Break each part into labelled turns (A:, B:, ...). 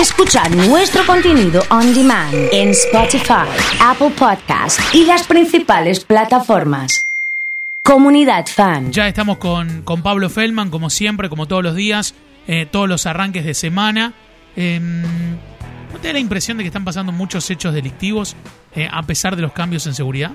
A: Escuchar nuestro contenido on demand en Spotify, Apple Podcast y las principales plataformas. Comunidad Fan.
B: Ya estamos con, con Pablo Feldman, como siempre, como todos los días, eh, todos los arranques de semana. Eh, ¿No te da la impresión de que están pasando muchos hechos delictivos eh, a pesar de los cambios en seguridad?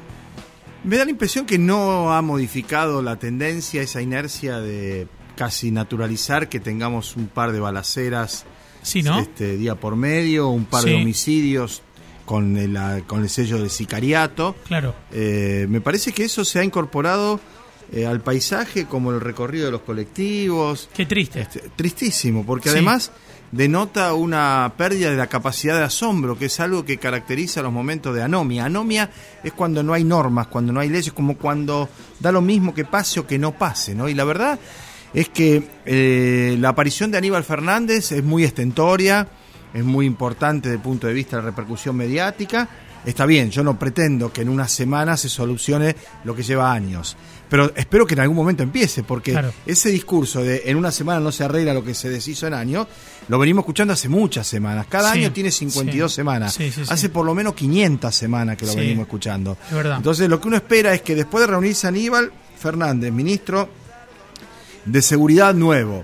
C: Me da la impresión que no ha modificado la tendencia, esa inercia de casi naturalizar que tengamos un par de balaceras
B: Sí, ¿no?
C: este, día por medio, un par
B: Sí.
C: de homicidios con el, ah, con el sello de sicariato.
B: Claro.
C: Eh, me parece que eso se ha incorporado eh, al paisaje como el recorrido de los colectivos.
B: Qué triste.
C: Este, tristísimo, porque
B: Sí.
C: además denota una pérdida de la capacidad de asombro, que es algo que caracteriza los momentos de anomia. Anomia es cuando no hay normas, cuando no hay leyes, como cuando da lo mismo que pase o que no pase, ¿no? Y la verdad es que eh, la aparición de Aníbal Fernández es muy estentoria, es muy importante desde el punto de vista de la repercusión mediática. Está bien, yo no pretendo que en una semana se solucione lo que lleva años, pero espero que en algún momento empiece, porque
B: Claro.
C: ese discurso de en una semana no se arregla lo que se deshizo en años, lo venimos escuchando hace muchas semanas. Cada
B: Sí,
C: año tiene 52
B: sí.
C: semanas.
B: Sí,
C: hace por lo menos 500 semanas que lo venimos escuchando.
B: Es.
C: Entonces, lo que uno espera es que después de reunirse Aníbal Fernández, ministro de Seguridad nuevo,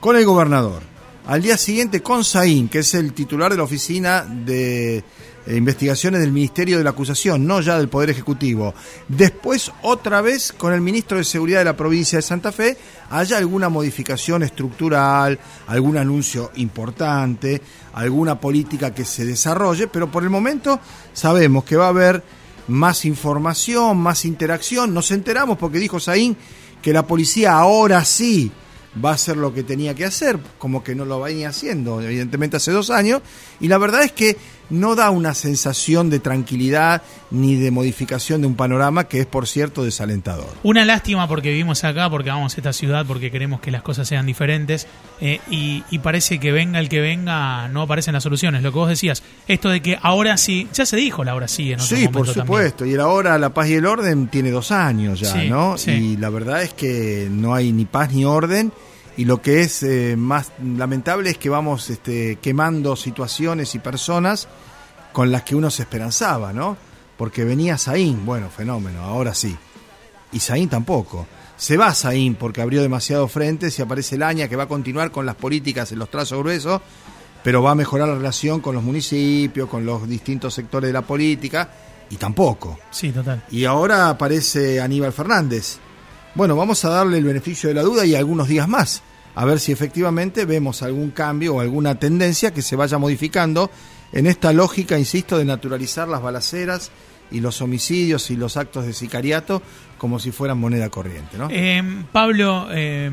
C: con el gobernador, al día siguiente con Saín, que es el titular de la oficina de eh, investigaciones del Ministerio de la Acusación, no ya del Poder Ejecutivo. Después, otra vez, con el ministro de Seguridad de la provincia de Santa Fe, haya alguna modificación estructural, algún anuncio importante, alguna política que se desarrolle, pero por el momento sabemos que va a haber más información, más interacción. Nos enteramos porque dijo Saín que la policía ahora sí va a hacer lo que tenía que hacer, como que no lo venía haciendo, evidentemente hace dos años, y la verdad es que no da una sensación de tranquilidad ni de modificación de un panorama que es, por cierto, desalentador.
B: Una lástima porque vivimos acá, porque vamos a esta ciudad, porque queremos que las cosas sean diferentes eh, y, y parece que venga el que venga, no aparecen las soluciones. Lo que vos decías, esto de que ahora sí, ya se dijo la ahora sí en otro
C: Sí, por
B: también.
C: supuesto. Y ahora la paz y el orden tiene dos años ya,
B: Sí,
C: ¿no?
B: sí.
C: Y la verdad es que no hay ni paz ni orden. Y lo que es eh, más lamentable es que vamos este, quemando situaciones y personas con las que uno se esperanzaba, ¿no? Porque venía Saín, bueno, fenómeno, ahora sí. Y Saín tampoco. Se va Saín porque abrió demasiado frentes y aparece Laña que va a continuar con las políticas en los trazos gruesos, pero va a mejorar la relación con los municipios, con los distintos sectores de la política, y tampoco.
B: Sí, total.
C: Y ahora aparece Aníbal Fernández. Bueno, vamos a darle el beneficio de la duda y algunos días más, a ver si efectivamente vemos algún cambio o alguna tendencia que se vaya modificando en esta lógica, insisto, de naturalizar las balaceras y los homicidios y los actos de sicariato como si fueran moneda corriente, ¿no?
B: Eh, Pablo, eh,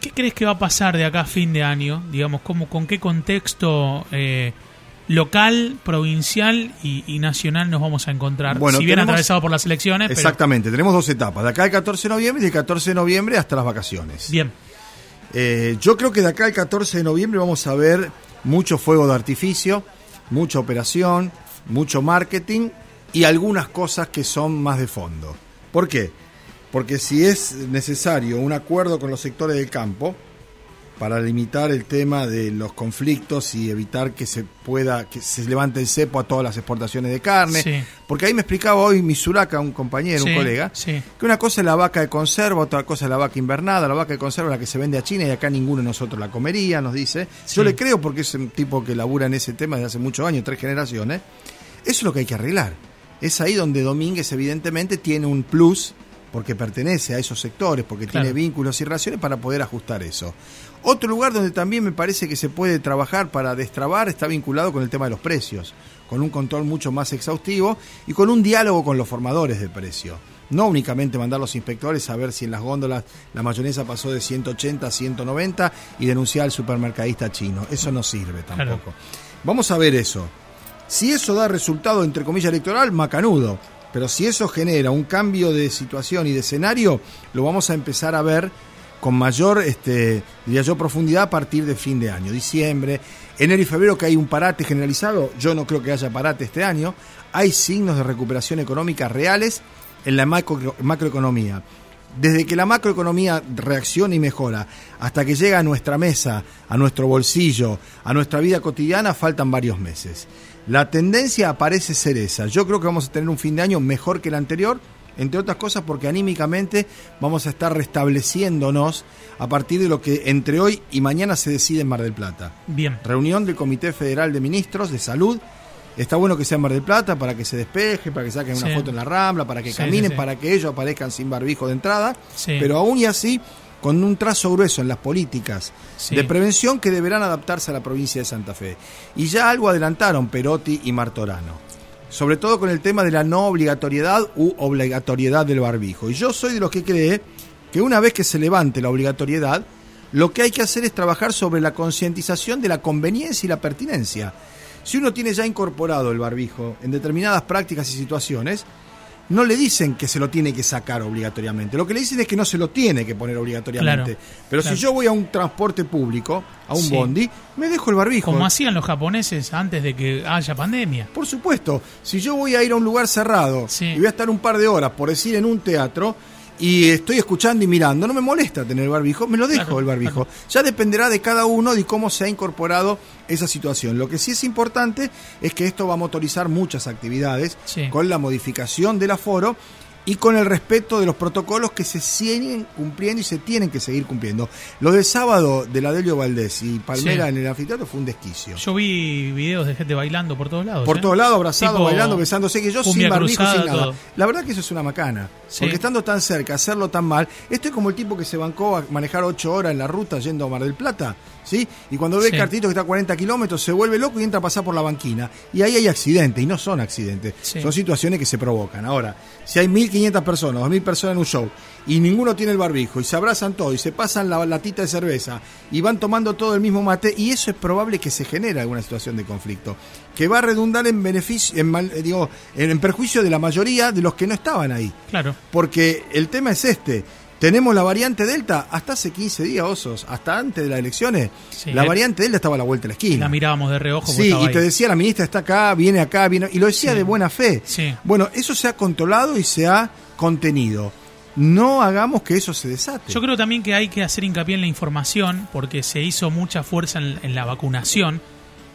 B: ¿qué crees que va a pasar de acá a fin de año? Digamos, ¿cómo, ¿con qué contexto eh, local, provincial y, y nacional nos vamos a encontrar?
C: Bueno,
B: si bien
C: tenemos-
B: atravesado por las elecciones, pero-
C: Exactamente, tenemos dos etapas, de acá al 14 de noviembre y del 14 de noviembre hasta las vacaciones.
B: Bien,
C: Eh, yo creo que de acá al 14 de noviembre vamos a ver mucho fuego de artificio, mucha operación, mucho marketing y algunas cosas que son más de fondo. ¿Por qué? Porque si es necesario un acuerdo con los sectores del campo para limitar el tema de los conflictos y evitar que se pueda que se levante el cepo a todas las exportaciones de carne,
B: Sí.
C: porque ahí me explicaba hoy mi Suraca, un compañero,
B: Sí,
C: un colega,
B: sí.
C: que una cosa es la vaca de conserva, otra cosa es la vaca invernada. La vaca de conserva es la que se vende a China y acá ninguno de nosotros la comería, nos dice. Yo le creo porque es un tipo que labura en ese tema desde hace muchos años, tres generaciones. Eso es lo que hay que arreglar. Es ahí donde Domínguez evidentemente tiene un plus porque pertenece a esos sectores, porque
B: Claro.
C: tiene vínculos y relaciones para poder ajustar eso. Otro lugar donde también me parece que se puede trabajar para destrabar está vinculado con el tema de los precios, con un control mucho más exhaustivo y con un diálogo con los formadores de precio. No únicamente mandar los inspectores a ver si en las góndolas la mayonesa pasó de 180 a 190 y denunciar al supermercadista chino. Eso no sirve
B: Claro.
C: tampoco. Vamos a ver eso. Si eso da resultado, entre comillas, electoral, macanudo. Pero si eso genera un cambio de situación y de escenario, lo vamos a empezar a ver con mayor, este, profundidad a partir de fin de año, diciembre, enero y febrero, que hay un parate generalizado. Yo no creo que haya parate este año. Hay signos de recuperación económica reales en la macro- macroeconomía. desde que la macroeconomía reacciona y mejora hasta que llega a nuestra mesa, a nuestro bolsillo, a nuestra vida cotidiana, faltan varios meses. La tendencia parece ser esa. Yo creo que vamos a tener un fin de año mejor que el anterior, entre otras cosas porque anímicamente vamos a estar restableciéndonos a partir de lo que entre hoy y mañana se decide en Mar del Plata.
B: Bien.
C: Reunión del Comité Federal de Ministros de Salud Está bueno que sea en Mar del Plata para que se despeje, para que saquen una foto en la rambla, para que caminen, para que ellos aparezcan sin barbijo de entrada. Pero aún y así, con un trazo grueso en las políticas de prevención que deberán adaptarse a la provincia de Santa Fe. Y ya algo adelantaron Perotti y Martorano. Sobre todo con el tema de la no obligatoriedad u obligatoriedad del barbijo. Y yo soy de los que cree que una vez que se levante la obligatoriedad, lo que hay que hacer es trabajar sobre la concientización de la conveniencia y la pertinencia. Si uno tiene ya incorporado el barbijo en determinadas prácticas y situaciones, no le dicen que se lo tiene que sacar obligatoriamente. Lo que le dicen es que no se lo tiene que poner obligatoriamente. Pero si yo voy a un transporte público, a un bondi, me dejo el barbijo.
B: Como hacían los japoneses antes de que haya pandemia.
C: Por supuesto. Si yo voy a ir a un lugar cerrado y voy a estar un par de horas, por decir, en un teatro, y estoy escuchando y mirando, no me molesta tener el barbijo, me lo dejo el barbijo. Ya dependerá de cada uno de cómo se ha incorporado esa situación. Lo que sí es importante es que esto va a motorizar muchas actividades con la modificación del aforo y con el respeto de los protocolos que se siguen cumpliendo y se tienen que seguir cumpliendo. Lo del sábado de la Delio Valdés y Palmera en el anfiteatro fue un desquicio.
B: Yo vi videos de gente bailando por todos lados.
C: Por ¿eh? todos lados, abrazado, bailando, besándose, que yo sin barbijo, sin nada. La verdad que eso es una macana. Porque estando tan cerca, hacerlo tan mal, estoy como el tipo que se bancó a manejar ocho horas en la ruta yendo a Mar del Plata ¿sí? Y cuando ve el cartito que está a 40 kilómetros, se vuelve loco y entra a pasar por la banquina. Y ahí hay accidentes, y no son accidentes, son situaciones que se provocan. Ahora, si hay 1.500 personas, 2.000 personas en un show, y ninguno tiene el barbijo, y se abrazan todos, y se pasan la latita de cerveza, y van tomando todo el mismo mate, y eso es probable que se genere alguna situación de conflicto, que va a redundar en beneficio, en, eh, digo, en perjuicio de la mayoría de los que no estaban ahí.
B: Claro.
C: Porque el tema es este tenemos la variante Delta hasta hace 15 días, osos, hasta antes de las elecciones. la variante Delta estaba a la vuelta de la esquina.
B: La mirábamos de reojo.
C: Sí, y te decía, la ministra está acá, viene acá, viene. Y lo decía de buena fe.
B: Sí.
C: Bueno, eso se ha controlado y se ha contenido. No hagamos que eso se desate.
B: Yo creo también que hay que hacer hincapié en la información, porque se hizo mucha fuerza en la vacunación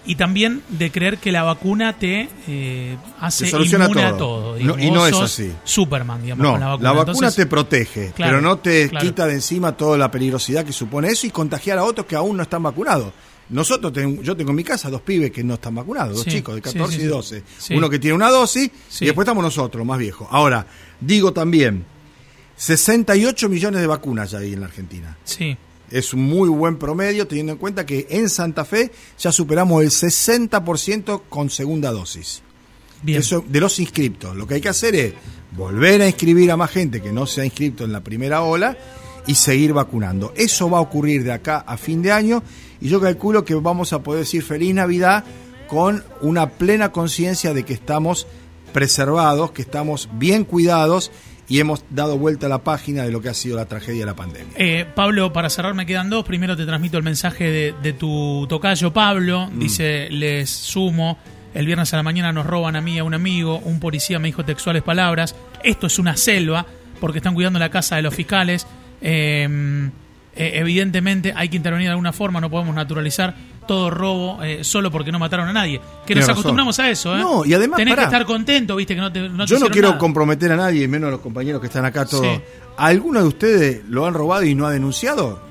B: y también de creer que la vacuna te eh, hace inmune a todo.
C: y no es así.
B: Superman, digamos,
C: no, la vacuna. La vacuna te protege, pero no te quita de encima toda la peligrosidad que supone eso y contagiar a otros que aún no están vacunados. Nosotros, yo tengo en mi casa dos pibes que no están vacunados, dos chicos de 14 y 12. Uno que tiene una dosis y después estamos nosotros, más viejos. Ahora, digo también, 68 millones de vacunas ya hay en la Argentina.
B: Sí.
C: Es un muy buen promedio teniendo en cuenta que en Santa Fe ya superamos el 60% con segunda dosis.
B: Bien.
C: Eso, de los inscriptos. Lo que hay que hacer es volver a inscribir a más gente que no se ha inscrito en la primera ola y seguir vacunando. Eso va a ocurrir de acá a fin de año y yo calculo que vamos a poder decir feliz Navidad con una plena conciencia de que estamos preservados, que estamos bien cuidados y hemos dado vuelta a la página de lo que ha sido la tragedia de la pandemia.
B: Eh, Pablo, para cerrar me quedan dos. Primero te transmito el mensaje de, tu tocayo Pablo. Mm. Dice, les sumo, el viernes a la mañana nos roban a mí y a un amigo, un policía me dijo textuales palabras, esto es una selva porque están cuidando la casa de los fiscales. Eh, eh, evidentemente hay que intervenir de alguna forma, no podemos naturalizar todo robo eh, solo porque no mataron a nadie. Que nos acostumbramos a eso, ¿eh?
C: No, y además.
B: Tenés que estar contento, viste, que no te.
C: Yo no quiero comprometer a nadie, menos a los compañeros que están acá todos. ¿Alguno de ustedes lo han robado y no ha denunciado?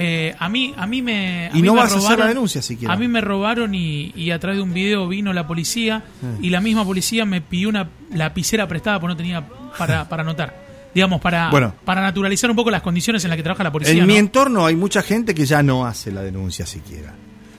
B: Eh, a mí a mí me
C: y no vas a hacer la denuncia siquiera
B: a mí me robaron y, a través de un video vino la policía y la misma policía me pidió una lapicera prestada porque no tenía para, para anotar digamos, para, para naturalizar un poco las condiciones en las que trabaja la policía.
C: En mi entorno hay mucha gente que ya no hace la denuncia siquiera.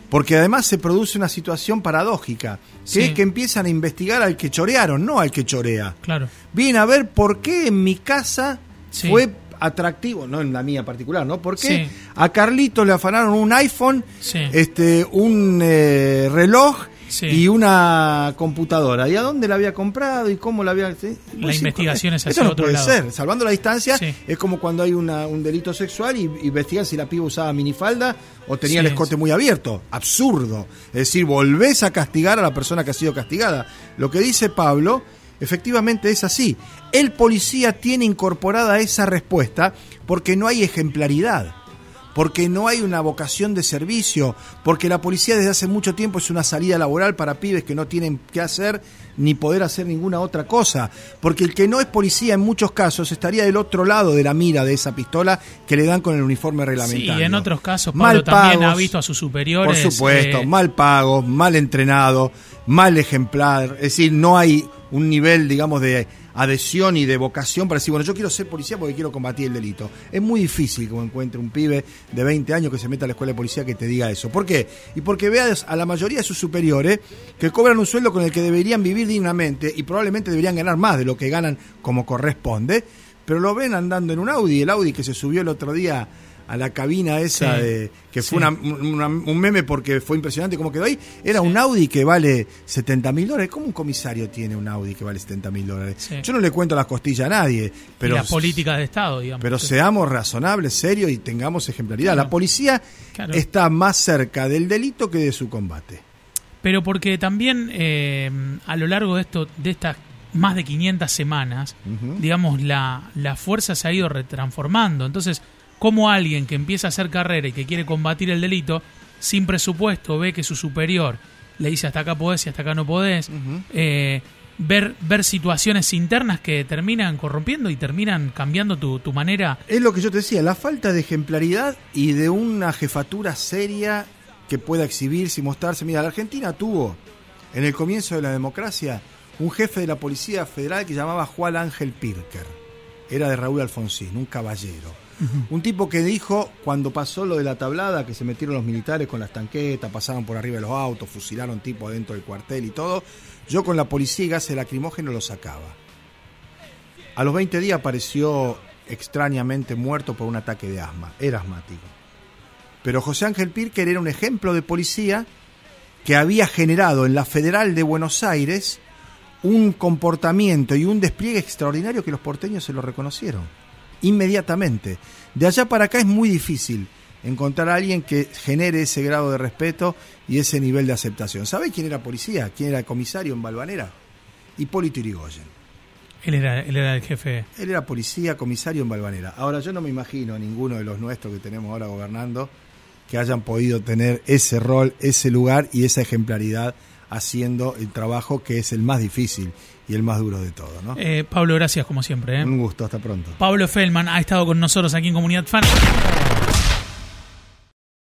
C: Porque además se produce una situación paradójica, que es que empiezan a investigar al que chorearon, no al que chorea.
B: Claro.
C: Vienen a ver por qué en mi casa fue atractivo, no en la mía particular, ¿no? ¿Por qué a Carlito le afanaron un iPhone, este, un eh, reloj y una computadora. ¿Y a dónde la había comprado y cómo la había...?
B: La investigación es
C: Eso no puede ser. Salvando la distancia, es como cuando hay un delito sexual y investigan si la piba usaba minifalda o tenía el escote muy abierto. Absurdo. Es decir, volvés a castigar a la persona que ha sido castigada. Lo que dice Pablo Efectivamente es así. El policía tiene incorporada esa respuesta porque no hay ejemplaridad porque no hay una vocación de servicio, porque la policía desde hace mucho tiempo es una salida laboral para pibes que no tienen qué hacer ni poder hacer ninguna otra cosa, porque el que no es policía en muchos casos estaría del otro lado de la mira de esa pistola que le dan con el uniforme reglamentario.
B: Sí, en otros casos Pablo también ha visto a sus superiores.
C: Por supuesto, eh, mal pagos, mal entrenado, mal ejemplar, es decir, no hay un nivel, digamos, de adhesión y de vocación para decir, bueno, yo quiero ser policía porque quiero combatir el delito. Es muy difícil que encuentre un pibe de 20 años que se meta a la escuela de policía que te diga eso. ¿Por qué? Y porque veas a la mayoría de sus superiores que cobran un sueldo con el que deberían vivir dignamente y probablemente deberían ganar más de lo que ganan como corresponde, pero lo ven andando en un Audi, el Audi que se subió el otro día a la cabina esa de que fue un meme porque fue impresionante cómo quedó ahí. Era un Audi que vale 70 mil dólares. ¿Cómo un comisario tiene un Audi que vale 70 mil dólares? Yo no le cuento las costillas a nadie. Pero,
B: y las políticas de Estado, digamos.
C: Pero seamos razonables, serios y tengamos ejemplaridad. La policía está más cerca del delito que de su combate.
B: Pero porque también eh, a lo largo de esto de estas más de 500 semanas, digamos, la, la fuerza se ha ido retransformando. Entonces, cómo alguien que empieza a hacer carrera y que quiere combatir el delito, sin presupuesto, ve que su superior le dice hasta acá podés y hasta acá no podés, eh, ver, ver situaciones internas que terminan corrompiendo y terminan cambiando tu, tu manera.
C: Es lo que yo te decía, la falta de ejemplaridad y de una jefatura seria que pueda exhibirse y mostrarse. Mira, la Argentina tuvo en el comienzo de la democracia un jefe de la Policía Federal que llamaba Juan Ángel Pirker. Era de Raúl Alfonsín, un caballero un tipo que dijo, cuando pasó lo de la tablada, que se metieron los militares con las tanquetas, pasaban por arriba de los autos, fusilaron tipo dentro del cuartel y todo, yo con la policía y gas lacrimógeno lo sacaba. A los 20 días apareció extrañamente muerto por un ataque de asma, era asmático. Pero José Ángel Pirker era un ejemplo de policía que había generado en la Federal de Buenos Aires un comportamiento y un despliegue extraordinario que los porteños se lo reconocieron inmediatamente. De allá para acá es muy difícil encontrar a alguien que genere ese grado de respeto y ese nivel de aceptación. ¿Sabe quién era policía? ¿Quién era comisario en Balvanera? Hipólito Yrigoyen.
B: Él era, él era el jefe.
C: Él era policía, comisario en Balvanera. Ahora yo no me imagino a ninguno de los nuestros que tenemos ahora gobernando que hayan podido tener ese rol, ese lugar y esa ejemplaridad haciendo el trabajo que es el más difícil y el más duro de todo. ¿no?
B: Eh, Pablo, gracias como siempre. ¿eh?
C: Un gusto, hasta pronto.
B: Pablo Feldman ha estado con nosotros aquí en Comunidad Fan.